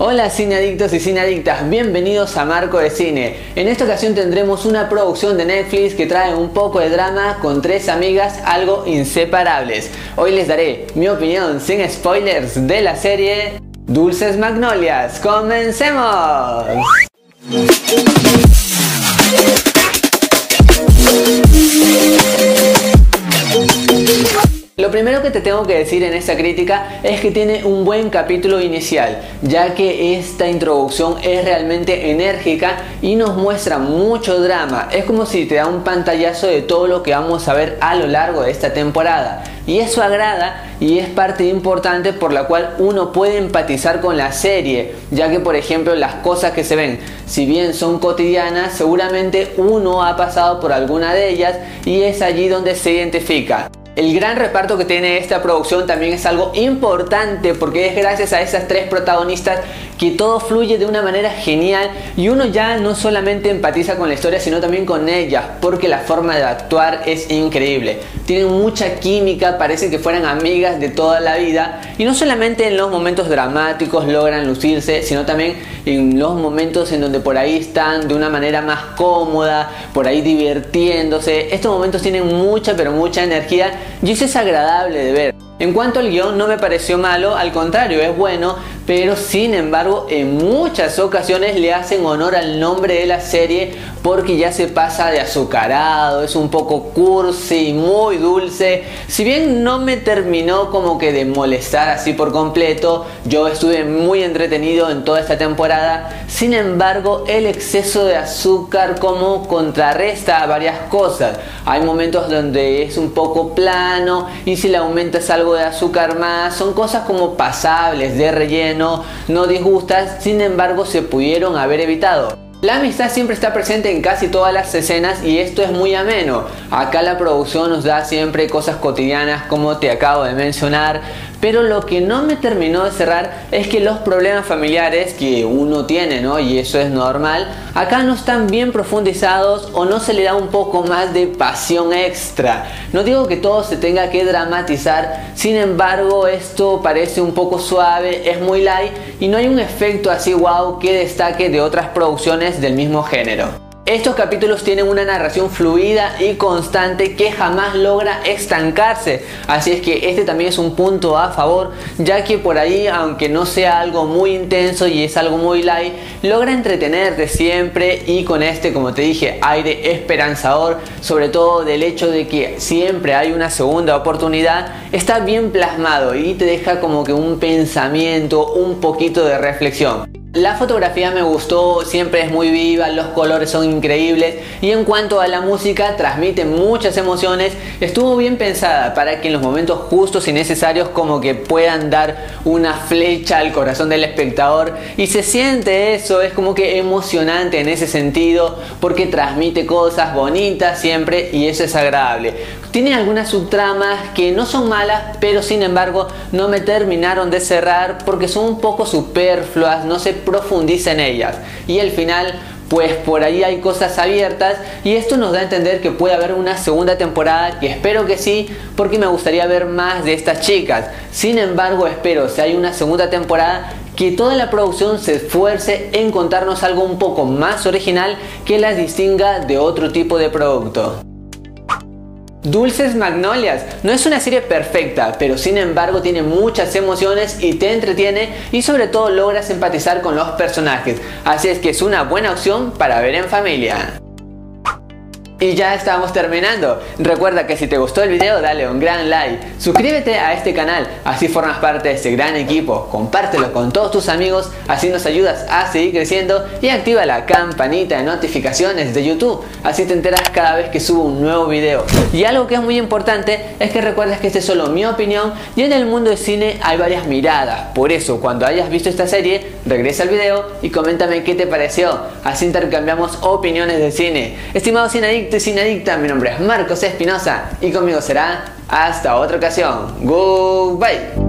Hola cineadictos y cineadictas, bienvenidos a Marco de Cine. En esta ocasión tendremos una producción de Netflix que trae un poco de drama con tres amigas algo inseparables. Hoy les daré mi opinión sin spoilers de la serie Dulces Magnolias. ¡Comencemos! Tengo que decir en esta crítica es que tiene un buen capítulo inicial, ya que esta introducción es realmente enérgica y nos muestra mucho drama. Es como si te da un pantallazo de todo lo que vamos a ver a lo largo de esta temporada. Y eso agrada y es parte importante por la cual uno puede empatizar con la serie, ya que por ejemplo las cosas que se ven, si bien son cotidianas, seguramente uno ha pasado por alguna de ellas y es allí donde se identifica. El gran reparto que tiene esta producción también es algo importante porque es gracias a esas tres protagonistas que todo fluye de una manera genial y uno ya no solamente empatiza con la historia sino también con ellas porque la forma de actuar es increíble. Tienen mucha química, parece que fueran amigas de toda la vida y no solamente en los momentos dramáticos logran lucirse sino también en los momentos en donde por ahí están de una manera más cómoda, por ahí divirtiéndose. Estos momentos tienen mucha pero mucha energía y eso es agradable de ver. En cuanto al guion no me pareció malo, al contrario, es bueno, pero sin embargo en muchas ocasiones le hacen honor al nombre de la serie porque ya se pasa de azucarado, es un poco cursi, muy dulce. Si bien no me terminó como que de molestar así por completo, yo estuve muy entretenido en toda esta temporada. Sin embargo, el exceso de azúcar como contrarresta varias cosas. Hay momentos donde es un poco plano y si le aumentas algo de azúcar más, son cosas como pasables de relleno no, disgustas, sin embargo se pudieron haber evitado. La amistad siempre está presente en casi todas las escenas y esto es muy ameno. Acá la producción nos da siempre cosas cotidianas como te acabo de mencionar, pero lo que no me terminó de cerrar es que los problemas familiares que uno tiene, ¿no? Y eso es normal, acá no están bien profundizados o no se le da un poco más de pasión extra. No digo que todo se tenga que dramatizar, sin embargo esto parece un poco suave, es muy light y no hay un efecto así wow que destaque de otras producciones del mismo género. Estos capítulos tienen una narración fluida y constante que jamás logra estancarse, así es que este también es un punto a favor, ya que por ahí, aunque no sea algo muy intenso y es algo muy light, logra entretenerte siempre y con este, como te dije, aire esperanzador, sobre todo del hecho de que siempre hay una segunda oportunidad, está bien plasmado y te deja como que un pensamiento, un poquito de reflexión. La fotografía me gustó, siempre es muy viva, los colores son increíbles y en cuanto a la música transmite muchas emociones, estuvo bien pensada para que en los momentos justos y necesarios como que puedan dar una flecha al corazón del espectador y se siente eso, es como que emocionante en ese sentido porque transmite cosas bonitas siempre y eso es agradable. Tiene algunas subtramas que no son malas, pero sin embargo no me terminaron de cerrar porque son un poco superfluas, no se profundiza en ellas. Y el final, pues por ahí hay cosas abiertas y esto nos da a entender que puede haber una segunda temporada, que espero que sí, porque me gustaría ver más de estas chicas. Sin embargo, espero si hay una segunda temporada que toda la producción se esfuerce en contarnos algo un poco más original que las distinga de otro tipo de producto. Dulces Magnolias no es una serie perfecta, pero sin embargo tiene muchas emociones y te entretiene y sobre todo logras empatizar con los personajes, así es que es una buena opción para ver en familia. Y ya estamos terminando. Recuerda que si te gustó el video dale un gran like, suscríbete a este canal, así formas parte de este gran equipo, compártelo con todos tus amigos, así nos ayudas a seguir creciendo y activa la campanita de notificaciones de YouTube, así te enteras cada vez que subo un nuevo video. Y algo que es muy importante es que recuerdes que este es solo mi opinión y en el mundo del cine hay varias miradas, por eso cuando hayas visto esta serie, regresa al video y coméntame qué te pareció, así intercambiamos opiniones de cine. Estimado cine y sin adicta, mi nombre es Marcos Espinosa y conmigo será hasta otra ocasión. Goodbye.